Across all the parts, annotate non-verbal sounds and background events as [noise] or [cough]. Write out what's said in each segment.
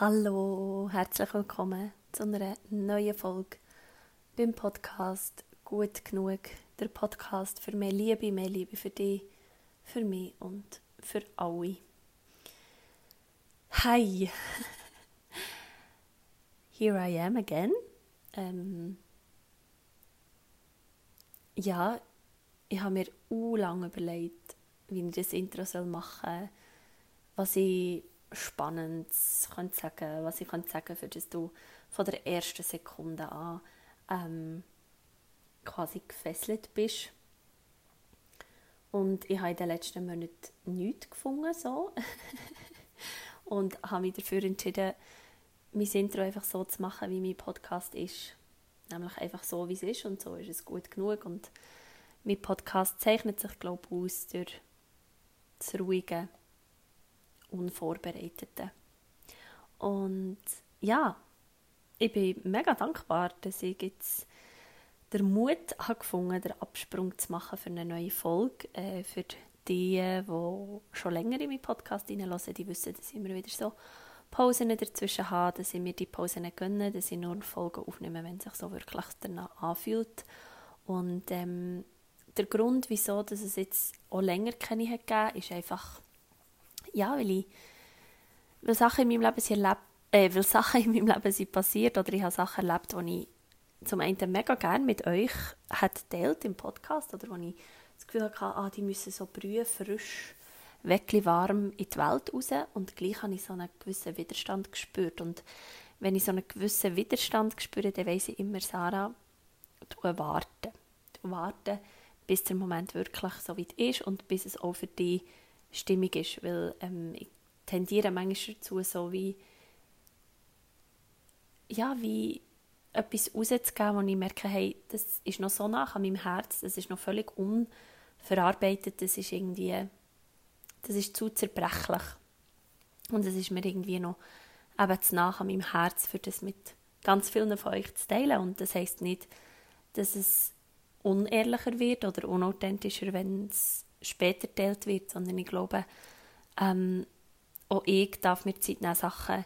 Hallo, herzlich willkommen zu einer neuen Folge beim Podcast Gut genug. Der Podcast für mehr Liebe, mehr Liebe für dich, für mich und für alle. Hi, [laughs] here I am again. Ähm, ja, ich habe mir lange überlegt, wie ich das Intro machen soll, was ich Spannendes könnte sagen, was ich könnte sagen, für das du von der ersten Sekunde an ähm, quasi gefesselt bist. Und ich habe in den letzten Monaten nichts gefunden, so. [laughs] und habe mich dafür entschieden, mein Intro einfach so zu machen, wie mein Podcast ist. Nämlich einfach so, wie es ist und so ist es gut genug. Und mein Podcast zeichnet sich, glaube ich, aus durch das Ruhige, Unvorbereiteten. Und ja, ich bin mega dankbar, dass ich jetzt den Mut habe den Absprung zu machen für eine neue Folge. Äh, für die, die schon länger in meinen Podcast hineinhören, die wissen, dass ich immer wieder so Pausen dazwischen habe, dass ich mir die Pausen gönne, dass ich nur Folgen aufnehme, wenn es sich so wirklich danach anfühlt. Und ähm, der Grund, wieso dass es jetzt auch länger keine hat gegeben, ist einfach, ja, weil ich weil Sachen in meinem Leben sind erlebt, äh, weil Sachen in meinem Leben sind passiert oder ich habe Sachen erlebt, die ich zum einen mega gerne mit euch hat teilt im Podcast oder wo ich das Gefühl hatte, ah, die müssen so brühen, frisch, wirklich warm in die Welt raus und gleich habe ich so einen gewissen Widerstand gespürt und wenn ich so einen gewissen Widerstand spüre, dann weiss ich immer, Sarah, du warten. Du warten, bis der Moment wirklich so weit ist und bis es auch für dich stimmig ist, weil ähm, ich tendiere manchmal dazu, so wie ja, wie etwas rauszugeben, wo ich merke, hey, das ist noch so nah an meinem Herz, das ist noch völlig unverarbeitet, das ist irgendwie, das ist zu zerbrechlich. Und es ist mir irgendwie noch eben zu nah an meinem Herz, für das mit ganz vielen von euch zu teilen. Und das heißt nicht, dass es unehrlicher wird oder unauthentischer, wenn es später teilt wird, sondern ich glaube, ähm, auch ich darf mir Zeit nehmen, Sachen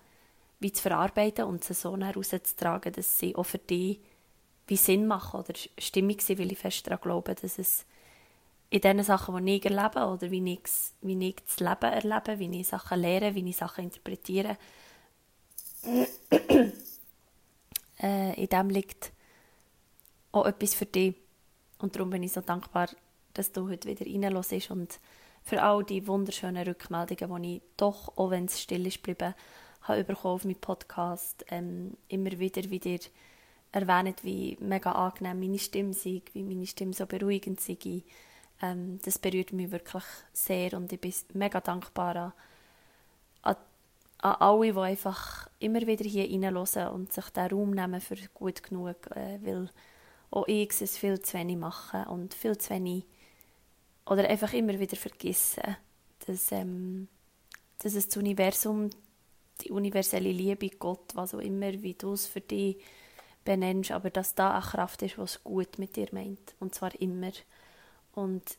wie zu verarbeiten und sie so herauszutragen, dass sie auch für dich wie Sinn machen oder stimmig sind, weil ich fest daran glaube, dass es in den Sachen, die ich erlebe oder wie ich, wie ich das Leben erlebe, wie ich Sachen lehre, wie ich Sachen interpretiere, [clears throat] äh, in dem liegt auch etwas für dich. Und darum bin ich so dankbar, dass du heute wieder reinlässt und für all die wunderschönen Rückmeldungen, die ich doch, auch wenn es still ist geblieben, habe auf meinem Podcast. Ähm, immer wieder wieder erwähnt, wie mega angenehm meine Stimme sei, wie meine Stimme so beruhigend sei. Ähm, das berührt mich wirklich sehr und ich bin mega dankbar an, an, an alle, die einfach immer wieder hier reinhören und sich den Raum nehmen für gut genug, äh, weil auch ich es viel zu wenig mache und viel zu wenig oder einfach immer wieder vergessen, dass, ähm, dass es das Universum, die universelle Liebe, Gott, was auch immer, wie du es für dich benennst, aber dass da eine Kraft ist, was gut mit dir meint. Und zwar immer. Und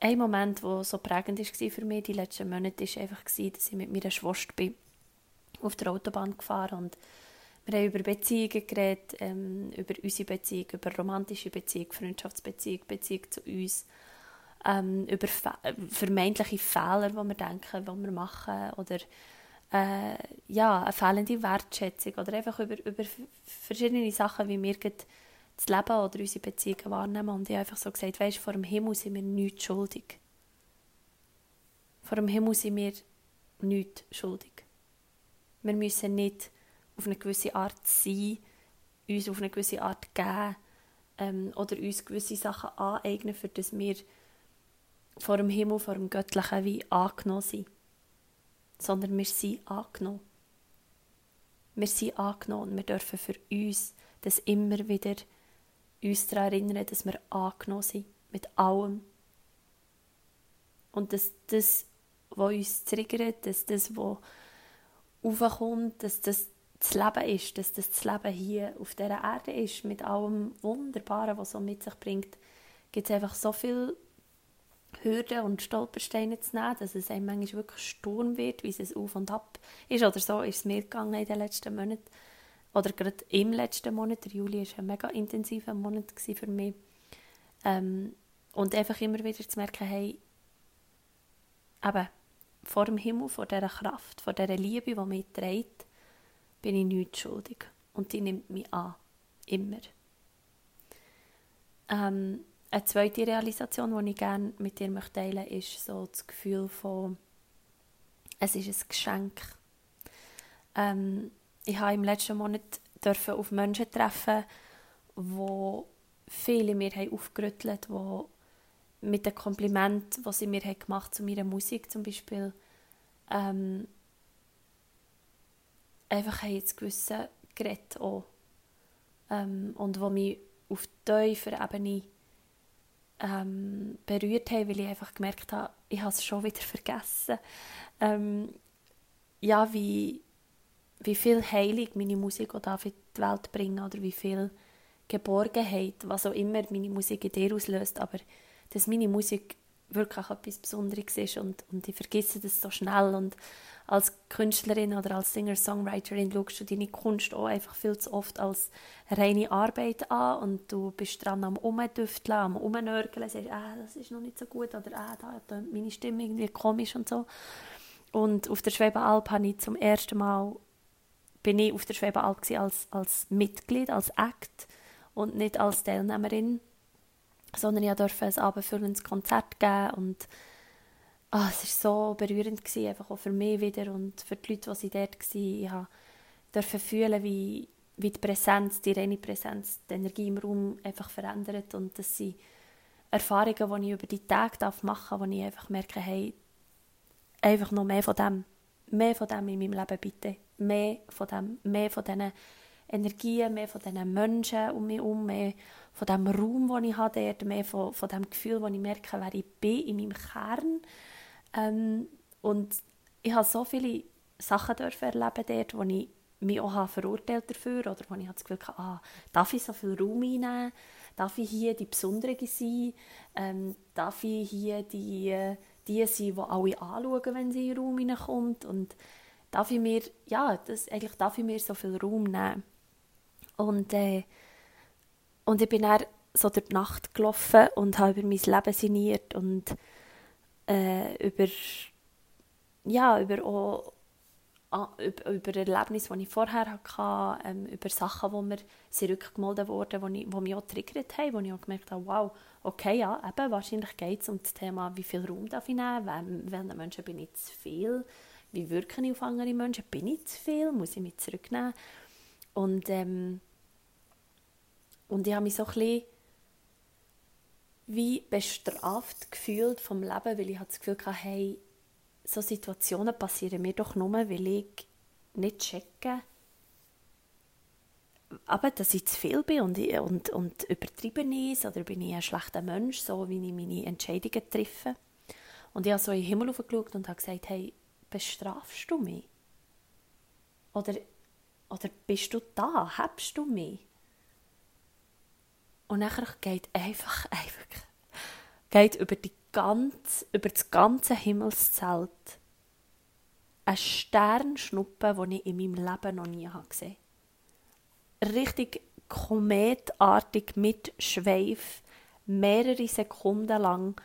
ein Moment, der so prägend war für mich die letzten Monate, war einfach, dass ich mit meiner Schwester bin, auf der Autobahn gefahren und wir haben über Beziehungen geredet, ähm, über unsere Beziehung, über romantische Beziehung, Freundschaftsbeziehung, Beziehung zu uns ähm, über vermeintliche Fehler, die wir denken, die wir machen oder äh, ja, eine fehlende Wertschätzung oder einfach über, über verschiedene Sachen, wie wir das Leben oder unsere Beziehungen wahrnehmen. Und ich habe einfach so gesagt, weißt, vor dem Himmel sind wir nichts schuldig. Vor dem Himmel sind wir nichts schuldig. Wir müssen nicht auf eine gewisse Art sein, uns auf eine gewisse Art geben ähm, oder uns gewisse Sachen aneignen, für das wir vor dem Himmel, vor dem Göttlichen wie angenommen sind. Sondern wir sind angenommen. Wir sind angenommen und wir dürfen für uns das immer wieder uns daran erinnern, dass wir angenommen sind. Mit allem. Und dass das, was uns triggert, dass das, was aufkommt, dass das das Leben ist, dass das das Leben hier auf dieser Erde ist, mit allem Wunderbaren, was es so mit sich bringt, gibt es einfach so viel Hürden und Stolpersteine zu nehmen, dass es einem manchmal wirklich Sturm wird, wie es auf und ab ist. Oder so ist es mir gegangen in den letzten Monaten. Oder gerade im letzten Monat. Der Juli war ein mega intensiver Monat für mich. Ähm, und einfach immer wieder zu merken, hey, eben, vor dem Himmel, vor dieser Kraft, vor dieser Liebe, die mich trägt, bin ich nichts schuldig. Und die nimmt mich an. Immer. Ähm, eine zweite Realisation, die ich gerne mit dir teilen möchte, ist so das Gefühl von, es ist ein Geschenk. Ähm, ich habe im letzten Monat dürfen auf Menschen treffen, wo viele mir haben aufgerüttelt, wo mit dem Kompliment, was sie mir gemacht zu meiner Musik zum Beispiel, ähm, einfach haben jetzt gewisse geredet auch. Ähm, und wo mich auf tiefer Ebene ähm, berührt haben, weil ich einfach gemerkt habe, ich habe es schon wieder vergessen. Ähm, ja, wie, wie viel Heilung meine Musik auch auf die Welt bringen oder wie viel Geborgenheit, was auch immer meine Musik in dir auslöst, aber dass meine Musik wirklich etwas Besonderes ist und, und ich vergesse das so schnell und als Künstlerin oder als Singer-Songwriterin schaust du deine Kunst auch einfach viel zu oft als reine Arbeit an und du bist dran am Umdüfteln, am Umnörgeln, sagst, ah, das ist noch nicht so gut oder ah, da tönt meine Stimme irgendwie komisch und so. Und auf der Schwebealp habe ich zum ersten Mal bin ich auf der Schwebealp als, als Mitglied, als Act und nicht als Teilnehmerin, sondern ich durfte ein abendfüllendes Konzert geben und oh, es war so berührend, gewesen, einfach auch für mich wieder und für die Leute, die dort waren. Ich durfte fühlen, wie, wie die Präsenz, die reine Präsenz, die Energie im Raum einfach verändert und das sind Erfahrungen, die ich über die Tage machen darf, wo ich einfach merke, hey, einfach noch mehr von dem, mehr von dem in meinem Leben bitte, mehr von dem, mehr von diesen Energien, mehr von diesen Menschen um mich herum, mehr von dem Raum, den ich habe dort, mehr von, von dem Gefühl, wo ich merke, wer ich bin in meinem Kern. Ähm, und ich habe so viele Sachen dürfen erleben dort, wo ich mich auch verurteilt dafür oder wo ich das Gefühl hatte, ah, darf ich so viel Raum einnehmen? Darf ich hier die Besondere sein? Ähm, darf ich hier die, die sein, die alle anschauen, wenn sie in den Raum hineinkommt? Und darf ich mir, ja, das, eigentlich darf ich mir so viel Raum nehmen. Und, äh, und ich bin dann so durch die Nacht gelaufen und habe über mein Leben sinniert und äh, über, ja, über, auch, über, über Erlebnisse, die ich vorher hatte, ähm, über Sachen, die mir zurückgemeldet wurden, die, die mich auch triggert haben, wo ich auch gemerkt habe, wow, okay, ja, eben, wahrscheinlich geht es um das Thema, wie viel Raum darf ich nehmen, wem, welchen Menschen bin ich zu viel, wie wirke ich auf andere Menschen, bin ich zu viel, muss ich mich zurücknehmen? Und ähm, und ich habe mich so ein bisschen wie bestraft gefühlt vom Leben, weil ich das Gefühl hatte, hey, so Situationen passieren mir doch nur, weil ich nicht checke, aber dass ich zu viel bin und, und, und übertrieben ist oder bin ich ein schlechter Mensch, so wie ich meine Entscheidungen treffe. Und ich habe so in den Himmel geschaut und habe gesagt, hey, bestrafst du mich? Oder, oder bist du da? Hebst du mich? Und dann geht einfach, [laughs] einfach, geht über, die ganze, über das ganze Himmelszelt ein Sternschnuppe, den ich in meinem Leben noch nie gesehen habe. Richtig kometartig mit Schweif, mehrere Sekunden lang.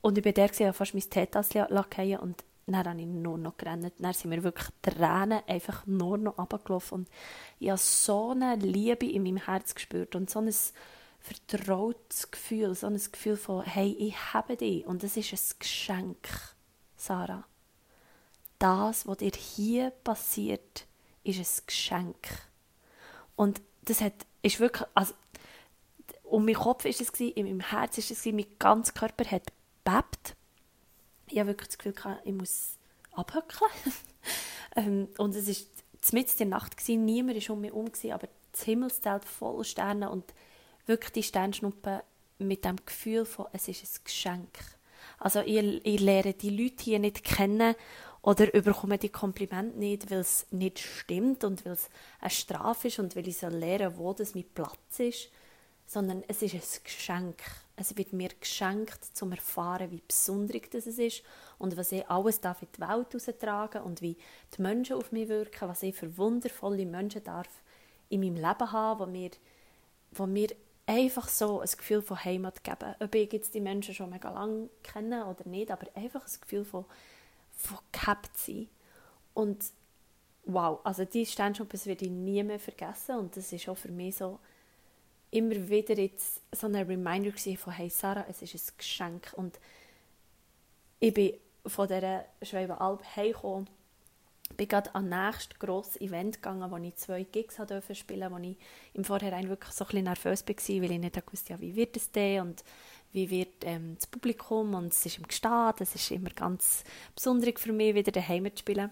Und ich war der, fast mein fallen und dann habe ich nur noch gerannt. Dann sind mir wirklich Tränen einfach nur noch runtergelaufen. Und ich habe so eine Liebe in meinem Herz gespürt und so ein vertrautes Gefühl, so ein Gefühl von, hey, ich habe dich. Und das ist ein Geschenk, Sarah. Das, was dir hier passiert, ist ein Geschenk. Und das hat, ist wirklich, also, um meinen Kopf ist es in meinem Herz ist es mein ganzer Körper hat bebt ich habe wirklich das Gefühl, ich muss abhöckeln. [laughs] ähm, und es war mitten der Nacht, gewesen, niemand war um mich herum, aber das Himmelszelt voll Sterne und wirklich die Sternschnuppen mit dem Gefühl von, es ist ein Geschenk. Also ich, ich lerne die Leute hier nicht kennen oder überkomme die Komplimente nicht, weil es nicht stimmt und weil es eine Strafe ist und weil ich so lernen wo das mein Platz ist, sondern es ist ein Geschenk. Es wird mir geschenkt, zum erfahren, wie besonders das ist und was ich alles darf in die Welt heraustragen und wie die Menschen auf mich wirken, was ich für wundervolle Menschen darf in meinem Leben haben, wo mir, wo mir einfach so ein Gefühl von Heimat geben. Ob ich jetzt die Menschen schon mega lange kenne oder nicht, aber einfach ein Gefühl von, von gehabt sein. Und wow, also die Sternschnuppe werde ich nie mehr vergessen und das ist auch für mich so immer wieder jetzt so ein Reminder von hey Sarah, es ist ein Geschenk und ich bin von dieser Schweibenalb heimgekommen bin gerade an das nächste grosses Event gegangen, wo ich zwei Gigs durfte spielen, wo ich im Vorhinein wirklich so ein bisschen nervös war, weil ich nicht wusste, wie wird es denn und wie wird ähm, das Publikum und es ist im Gestad, es ist immer ganz besonders für mich, wieder daheim zu spielen.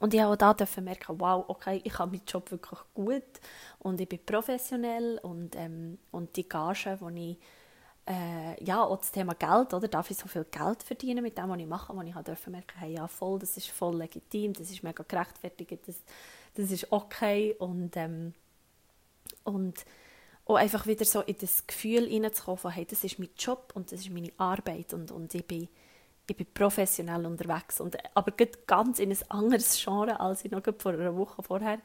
Und ich habe auch da merken, wow, okay, ich habe meinen Job wirklich gut und ich bin professionell und, ähm, und die Gage, die ich äh, ja, auch das Thema Geld, oder? Darf ich so viel Geld verdienen mit dem, was ich mache, wo ich halt merken hey, ja, voll, das ist voll legitim, das ist mega gerechtfertigt, das, das ist okay und, ähm, und auch einfach wieder so in das Gefühl hineinzukommen hey, das ist mein Job und das ist meine Arbeit und, und ich bin ich bin professionell unterwegs, und, aber ganz in ein anderes Genre, als ich noch vor einer Woche vorher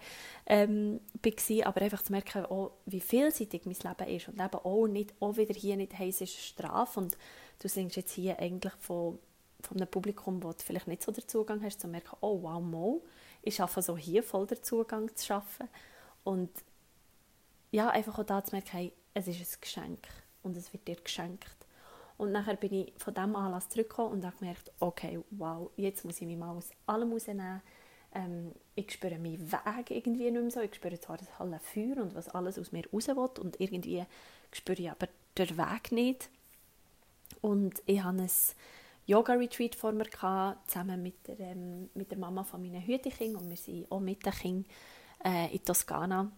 ähm, war. Aber einfach zu merken, oh, wie vielseitig mein Leben ist und eben auch, nicht, auch wieder hier nicht, hey, es ist Strafe. Und du singst jetzt hier eigentlich von, von einem Publikum, wo du vielleicht nicht so den Zugang hast, zu merken, oh wow, mo, ich schaffe so hier voll den Zugang zu schaffen. Und ja, einfach auch da zu merken, hey, es ist ein Geschenk und es wird dir geschenkt und nachher bin ich von diesem Anlass zurückgekommen und habe gemerkt, okay, wow, jetzt muss ich mich mal aus allem rausnehmen. Ähm, ich spüre meinen Weg irgendwie nicht mehr so. Ich spüre zwar das helle Feuer und was alles aus mir raus will und irgendwie spüre ich aber den Weg nicht. Und ich hatte ein Yoga-Retreat vor mir, gehabt, zusammen mit der, ähm, mit der Mama von meinen Hütekindern und wir sind auch mit den Kindern äh, in Toskana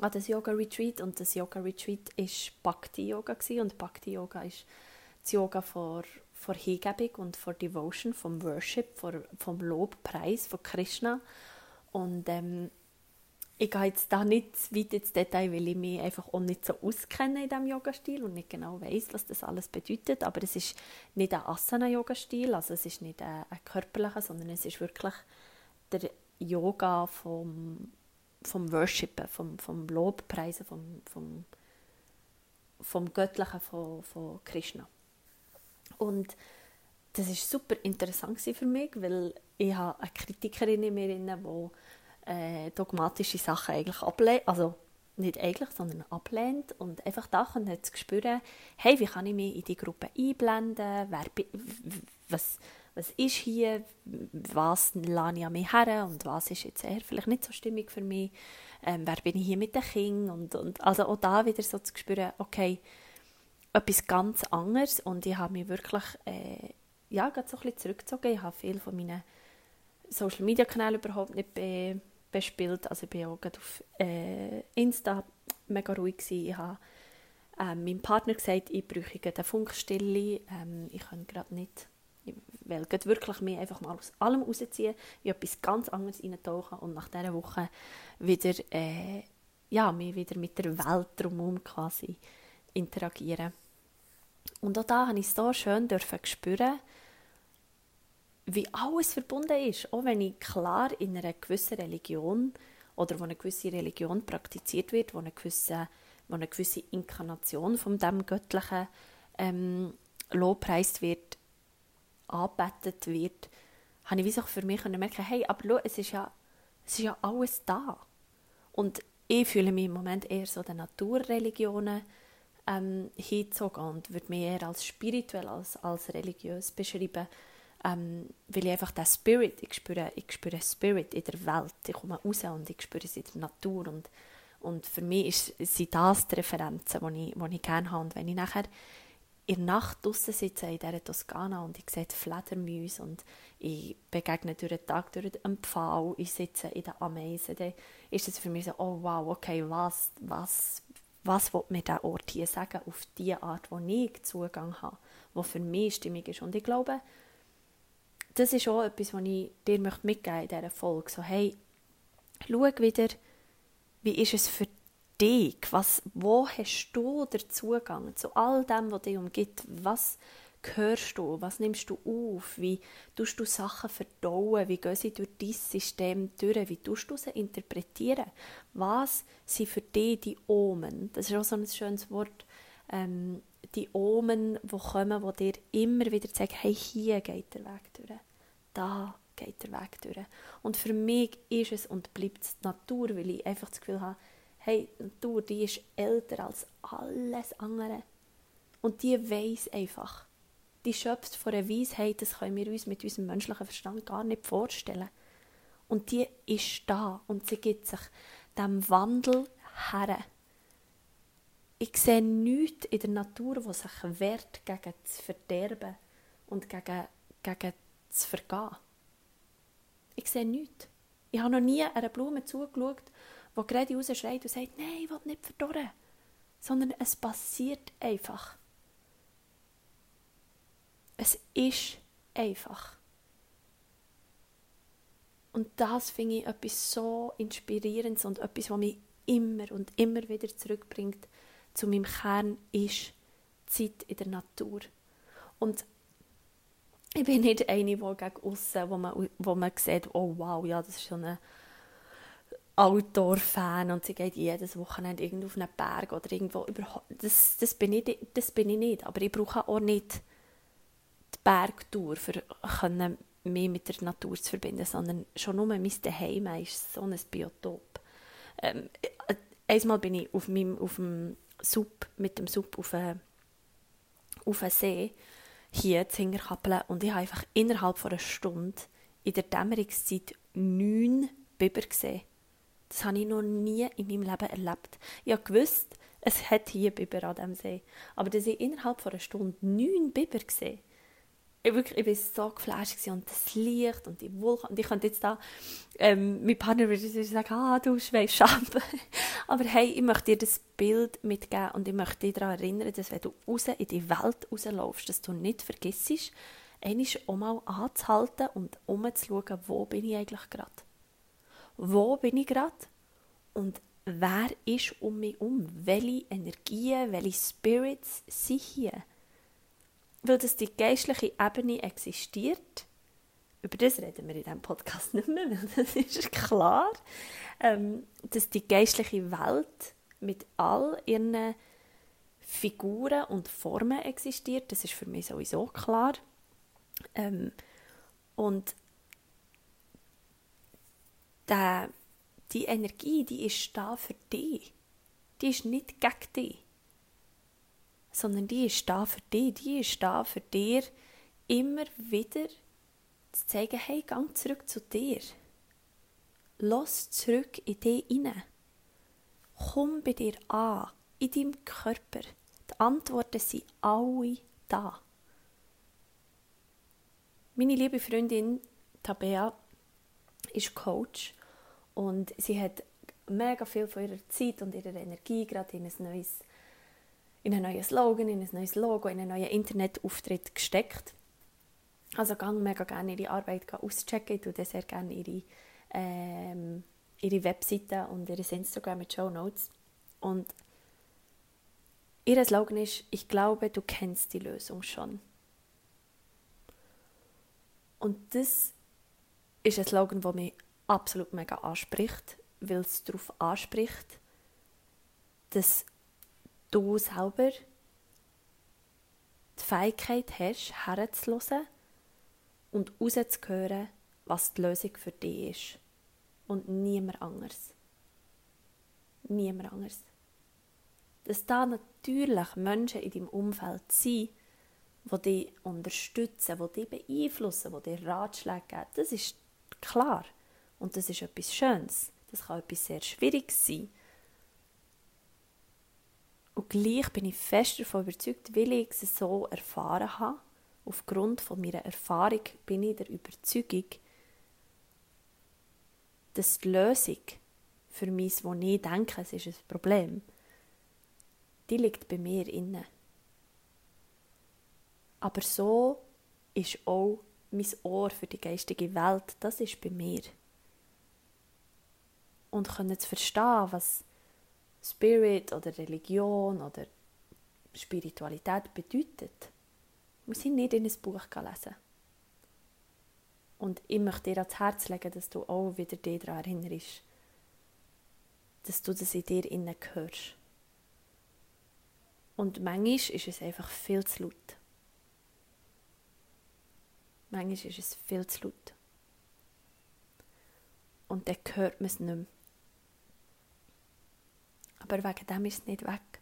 an das Yoga-Retreat und das Yoga-Retreat war Bhakti-Yoga und Bhakti-Yoga ist das Yoga vor, vor Hingebung und vor Devotion, vom Worship, vor, vom Lobpreis von Krishna. Und ähm, ich gehe jetzt da nicht weit ins Detail, weil ich mich einfach auch nicht so auskenne in diesem Yoga-Stil und nicht genau weiß, was das alles bedeutet, aber es ist nicht ein Asana-Yoga-Stil, also es ist nicht ein, ein körperlicher, sondern es ist wirklich der Yoga vom vom Worshipen, vom, vom Lobpreisen, vom, vom, vom Göttlichen von, von Krishna. Und das ist super interessant für mich, weil ich habe eine Kritikerin in mir, die äh, dogmatische Sachen eigentlich ablehnt, also nicht eigentlich, sondern ablehnt und einfach da kann jetzt spüren, hey, wie kann ich mich in die Gruppe einblenden, wer, was, was ist hier, was lade ich an mich her? Und was ist jetzt eher vielleicht nicht so stimmig für mich, ähm, wer bin ich hier mit den Kindern? Und, und also auch da wieder so zu spüren, okay, etwas ganz anderes. Und ich habe mich wirklich äh, ja, gerade so ein bisschen zurückgezogen, ich habe viel von meinen Social Media Kanälen überhaupt nicht be bespielt, also ich bin auch auf äh, Insta mega ruhig gewesen. ich habe ähm, meinem Partner gesagt, ich brauche eine Funkstille, ähm, ich kann gerade nicht will wirklich mich einfach mal aus allem rausziehen, in etwas ganz anderes eintauchen und nach dieser Woche wieder, äh, ja, mich wieder mit der Welt drumherum quasi interagieren. Und auch da habe ich so schön dürfen spüren, wie alles verbunden ist. Auch wenn ich klar in einer gewissen Religion oder wo eine gewisse Religion praktiziert wird, wo eine gewisse, wo eine gewisse Inkarnation von dem Göttlichen ähm, lobpreist wird, angebetet wird, habe ich wie für mich merken, hey, aber schau, es ist ja, es ist ja alles da. Und ich fühle mich im Moment eher so den Naturreligionen ähm, hingezogen und würde mich eher als spirituell als, als religiös beschreiben, ähm, weil ich einfach den Spirit, ich spüre, ich spüre Spirit in der Welt, ich komme raus und ich spüre es in der Natur und, und für mich ist, sind das die Referenzen, die ich, ich gerne habe und wenn ich nachher in der Nacht draußen sitze in dieser Toskana und ich sehe Fledermäuse und ich begegne durch den Tag durch den Pfahl, ich sitze in den Ameisen, dann ist es für mich so, oh wow, okay, was, was, was will mir dieser Ort hier sagen, auf die Art, wo ich Zugang habe, wo für mich stimmig ist. Und ich glaube, das ist auch etwas, was ich dir mitgeben möchte in dieser Folge. So, hey, schau wieder, wie ist es für dich? Was, wo hast du den Zugang zu all dem, was dich umgibt? Was hörst du? Was nimmst du auf? Wie tust du Sachen verdauen? Wie gehen sie durch dein System durch? Wie tust du sie interpretieren? Was sind für dich die Omen? Das ist auch so ein schönes Wort. Ähm, die Omen, die kommen, die dir immer wieder sagen, hey, hier geht der Weg durch. Da geht der Weg durch. Und für mich ist es und bleibt es die Natur, weil ich einfach das Gefühl habe, hey, Natur, die ist älter als alles andere. Und die weiß einfach. Die schöpft von einer Weisheit, das können wir uns mit unserem menschlichen Verstand gar nicht vorstellen. Und die ist da und sie gibt sich dem Wandel her. Ich sehe nichts in der Natur, das sich wehrt gegen das Verderben und gegen, gegen das Vergehen. Ich sehe nichts. Ich habe noch nie einer Blume zugeschaut, die gerade rausschreit und sagt, nein, ich will nicht verdorren. Sondern es passiert einfach. Es ist einfach. Und das finde ich etwas so Inspirierendes und etwas, was mich immer und immer wieder zurückbringt zu meinem Kern, ist Zeit in der Natur. Und ich bin nicht eine, die gegen aussen, wo man, wo man sieht, oh wow, ja, das ist so eine Outdoor-Fan und sie geht jedes Wochenende irgendwo auf einen Berg oder irgendwo. Das, das, bin ich, das bin ich nicht. Aber ich brauche auch nicht die Bergtour, um mich mit der Natur zu verbinden, sondern schon nur mein Zuhause ist so ein Biotop. Ähm, einmal bin ich auf, meinem, auf dem Sub, mit dem Sub auf einen, auf See hier zu Hingerkappeln und ich habe einfach innerhalb von einer Stunde in der Dämmerungszeit neun Biber gesehen. Das habe ich noch nie in meinem Leben erlebt. Ich habe gewusst, es hat hier Biber an diesem See. Aber dass ich innerhalb von einer Stunde neun Biber gesehen ich, wirklich, ich war so geflasht und das Licht und die Wolken. Und ich könnte jetzt da, ähm, mein Partner würde sagen, ah, du schweifst ab. [laughs] Aber hey, ich möchte dir das Bild mitgeben und ich möchte dich daran erinnern, dass wenn du raus in die Welt rauslaufst, dass du nicht vergisst, einmal auch mal anzuhalten und umzuschauen, wo bin ich eigentlich gerade. Wo bin ich gerade? Und wer ist um mich um? Welche Energien, welche Spirits sind hier? weil das die geistliche Ebene existiert, über das reden wir in diesem Podcast nicht mehr, [laughs] weil das ist klar, ähm, dass die geistliche Welt mit all ihren Figuren und Formen existiert, das ist für mich sowieso klar. Ähm, und der, die Energie, die ist da für dich. Die ist nicht gegen dich sondern die ist da für dich, die ist da für dir, immer wieder zu zeigen, hey, gang zurück zu dir. Lass zurück in dich hinein. Komm bei dir an, in deinem Körper. Die Antworten sind alle da. Meine liebe Freundin Tabea ist Coach und sie hat mega viel von ihrer Zeit und ihrer Energie gerade in ein neues in einen neuen Slogan, in ein neues Logo, in einen neuen Internetauftritt gesteckt. Also gang mega gerne ihre Arbeit auschecken. Ich tue sehr gerne ihre, ähm, ihre Webseite und ihr Instagram mit Show Notes. Und ihr Slogan ist, ich glaube, du kennst die Lösung schon. Und das ist ein Slogan, der mich absolut mega anspricht, weil es darauf anspricht, dass du selber die Fähigkeit hast, herzuhören und rauszuhören, was die Lösung für dich ist. Und niemand anders. Niemand anders. Dass da natürlich Menschen in deinem Umfeld sind, die dich unterstützen, die dich beeinflussen, die dir Ratschläge geben, das ist klar. Und das ist etwas Schönes. Das kann etwas sehr Schwieriges sein. Und gleich bin ich fest davon überzeugt, weil ich es so erfahren habe, aufgrund von meiner Erfahrung bin ich der Überzeugung, dass die Lösung für mich, wo ich denke, es ist ein Problem, die liegt bei mir inne. Aber so ist auch mein Ohr für die geistige Welt, das ist bei mir. Und können zu verstehen, was Spirit oder Religion oder Spiritualität bedeutet, muss ich nicht in ein Buch lesen. Und ich möchte dir ans Herz legen, dass du auch wieder dich daran erinnerst, dass du das in dir innen hörst. Und manchmal ist es einfach viel zu laut. Manchmal ist es viel zu laut. Und dann hört man es nicht mehr. Aber wegen dem ist es nicht weg.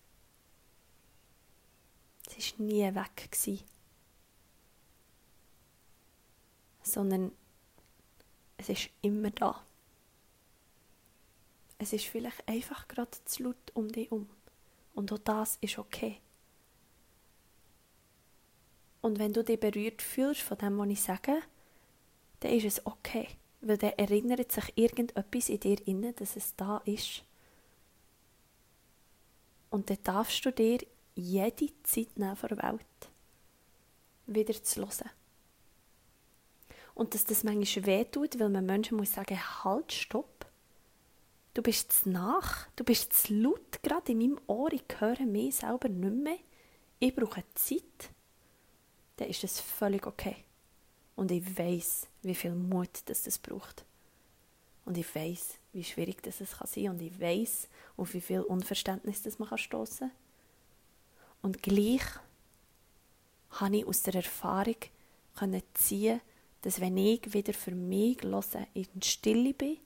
Es war nie weg. Gewesen. Sondern es ist immer da. Es ist vielleicht einfach gerade zu laut um dich herum. Und auch das ist okay. Und wenn du dich berührt fühlst von dem, was ich sage, dann ist es okay. Weil dann erinnert sich irgendetwas in dir inne, dass es da ist. Und dann darfst du dir jede Zeit nehmen von der Welt wieder zu hören. Und dass das manchmal wehtut, weil man Menschen muss sagen, halt, stopp. Du bist zu nach, du bist zu laut gerade in meinem Ohr, ich höre mich selber nicht mehr. Ich brauche Zeit. Dann ist das völlig okay. Und ich weiß, wie viel Mut das, das braucht. Und ich weiß, wie schwierig das sein kann Und ich weiß, auf wie viel Unverständnis das man stoßen kann. Und gleich habe ich aus der Erfahrung ziehen, dass wenn ich wieder für mich höre, in Stille bin,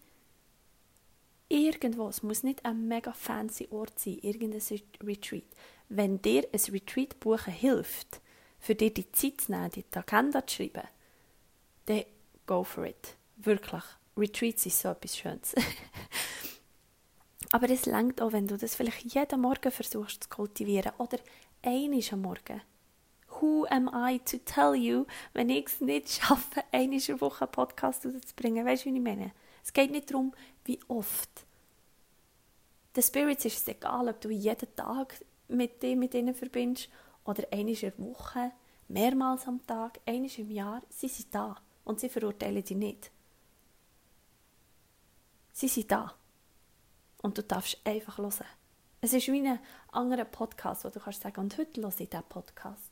irgendwo, es muss nicht ein mega fancy Ort sein, irgendein Retreat. Wenn dir ein Retreat buchen hilft, für dir die Zeit zu nehmen, die Agenda zu schreiben, dann go for it. Wirklich. Retreats ist so etwas Schönes. [laughs] Aber es langt auch, wenn du das vielleicht jeden Morgen versuchst zu kultivieren oder einmal am Morgen. Who am I to tell you, wenn ich es nicht schaffe, einmal in Woche einen Podcast rauszubringen? Weißt du, wie ich meine? Es geht nicht darum, wie oft. Den Spirits ist es egal, ob du jeden Tag mit dem mit ihnen verbindest oder einmal in der Woche, mehrmals am Tag, einmal im Jahr. Sie sind da und sie verurteilen dich nicht. Sie sind da. Und du darfst einfach hören. Es ist wie ein anderer Podcast, wo du kannst sagen, und heute höre ich diesen Podcast.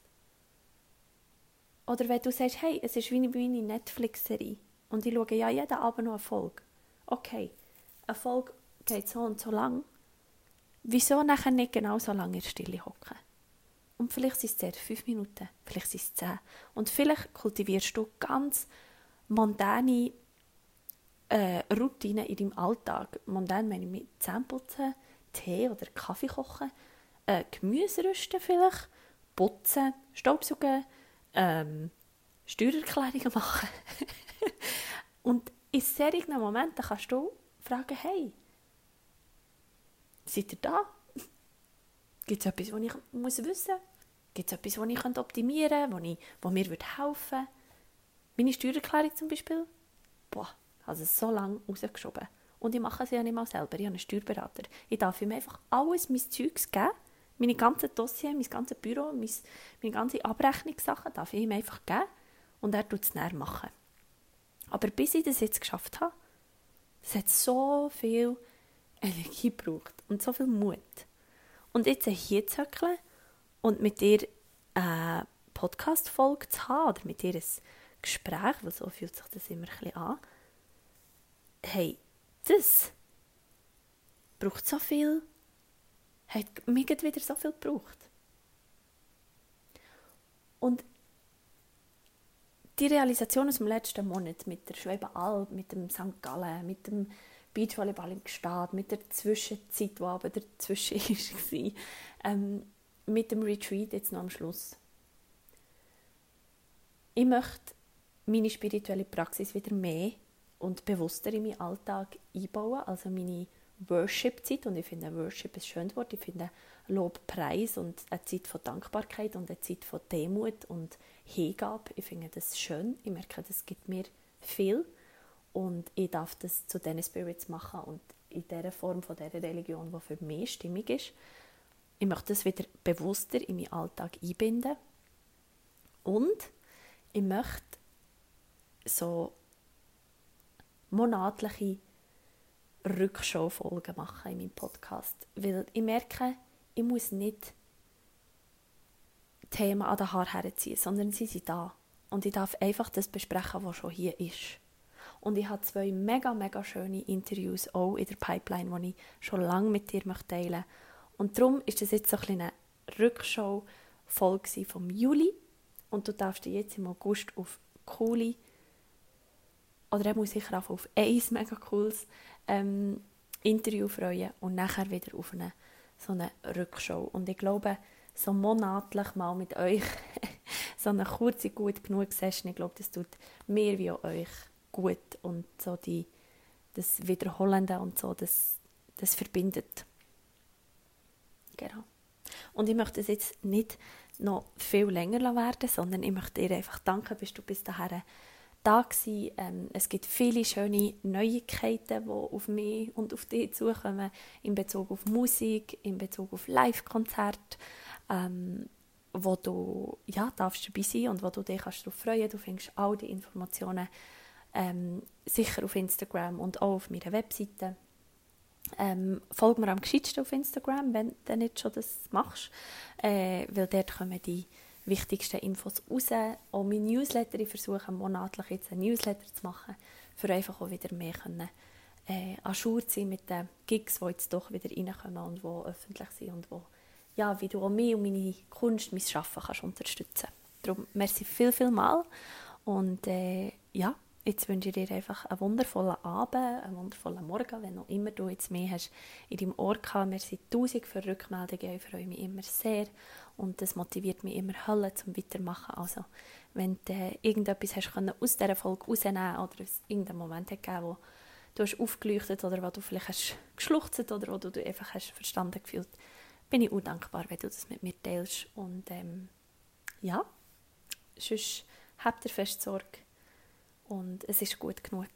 Oder wenn du sagst, hey, es ist wie eine Netflix-Serie und ich schaue ja jeden Abend noch eine Folge. Okay, eine Folge geht so und so lang. Wieso nachher nicht genau so lange in der Stille hocken? Und vielleicht sind es zuerst fünf Minuten, vielleicht sind es zehn. Und vielleicht kultivierst du ganz mondäne äh, Routinen in deinem Alltag. Mondän meine ich mit Zähneputzen, Tee oder Kaffee kochen, äh, Gemüse rüsten vielleicht, putzen, Staubsaugen, ähm, Steuererklärungen machen. [laughs] und in solchen Momenten kannst du fragen, hey, seid ihr da? Gibt es etwas, was ich muss wissen muss? Gibt es etwas, was ich optimieren könnte, was mir helfen würde? Meine Steuererklärung zum Beispiel? Boah, also so lange rausgeschoben. Und ich mache sie ja nicht mal selber. Ich habe einen Steuerberater. Ich darf ihm einfach alles mein Zeugs geben. Meine ganzen Dossier, mein ganzes Büro, mein, meine ganze Abrechnungssachen darf ich ihm einfach geben. Und er tut es näher machen. Aber bis ich das jetzt geschafft habe, es hat so viel Energie gebraucht und so viel Mut. Und jetzt hier zu hückeln und mit dir eine Podcast-Folge zu haben oder mit dir ein Gespräch, weil so fühlt sich das immer ein bisschen an, hey, das braucht so viel, hat mir wieder so viel gebraucht. Und die Realisation aus dem letzten Monat mit der Schwebealb, mit dem St. Gallen, mit dem Beachvolleyball im Gstaad, mit der Zwischenzeit, die aber dazwischen war, [laughs] ähm, mit dem Retreat jetzt noch am Schluss. Ich möchte meine spirituelle Praxis wieder mehr und bewusster in meinen Alltag einbauen, also meine Worship-Zeit. Und ich finde Worship ein schönes Wort. Ich finde Lob, Preis und eine Zeit von Dankbarkeit und eine Zeit von Demut und Hingabe. Ich finde das schön. Ich merke, das gibt mir viel. Und ich darf das zu diesen Spirits machen und in dieser Form von dieser Religion, die für mich stimmig ist. Ich möchte das wieder bewusster in meinen Alltag einbinden. Und ich möchte so monatliche Rückschau-Folgen machen in meinem Podcast. Weil ich merke, ich muss nicht Themen an den Haaren herziehen, sondern sie sind da. Und ich darf einfach das besprechen, was schon hier ist. Und ich habe zwei mega, mega schöne Interviews auch in der Pipeline, die ich schon lange mit dir teilen möchte. Und darum ist das jetzt so ein eine Rückschau-Folge vom Juli. Und du darfst dich jetzt im August auf coole, oder er muss sicher auch auf ein mega cooles ähm, Interview freuen und nachher wieder auf eine, so eine Rückschau. Und ich glaube, so monatlich mal mit euch [laughs] so eine kurze, gut genug Session, ich glaube, das tut mir wie auch euch gut und so die, das Wiederholende und so, das, das verbindet. Genau. Und ich möchte es jetzt nicht noch viel länger werden, sondern ich möchte dir einfach danken, bist du bis dahin da gewesen. Ähm, es gibt viele schöne Neuigkeiten, die auf mich und auf dich zukommen, in Bezug auf Musik, in Bezug auf Live-Konzerte, ähm, wo du ja, darfst dabei sein und wo du dich kannst darauf freuen Du findest all die Informationen ähm, sicher auf Instagram und auch auf meiner Webseite. Ähm, folg mir am gescheitsten auf Instagram, wenn du nicht schon das machst, äh, weil dort kommen die wichtigsten Infos raus. Auch mein Newsletter, ich versuche monatlich jetzt einen Newsletter zu machen, für einfach auch wieder mehr können, äh, an Schuhe zu sein mit den Gigs, die jetzt doch wieder reinkommen und die öffentlich sind und wo, ja, wie du auch mich und meine Kunst, mein Arbeiten kannst unterstützen. Darum merci viel, viel mal und äh, ja, Jetzt wünsche ich dir einfach einen wundervollen Abend, einen wundervollen Morgen, wenn auch immer du jetzt mehr hast in deinem Ohr gehabt. Merci tausend für Rückmeldungen, ich freue mich immer sehr und das motiviert mich immer Hölle zum Weitermachen. Also, wenn du äh, irgendetwas hast können aus dieser Folge rausnehmen oder es irgendeinen Moment hat gegeben, wo du hast aufgeleuchtet oder wo du vielleicht hast geschluchzt oder wo du einfach hast verstanden gefühlt, bin ich undankbar, wenn du das mit mir teilst. Und ähm, ja, sonst habt ihr fest Sorge und es ist gut genug.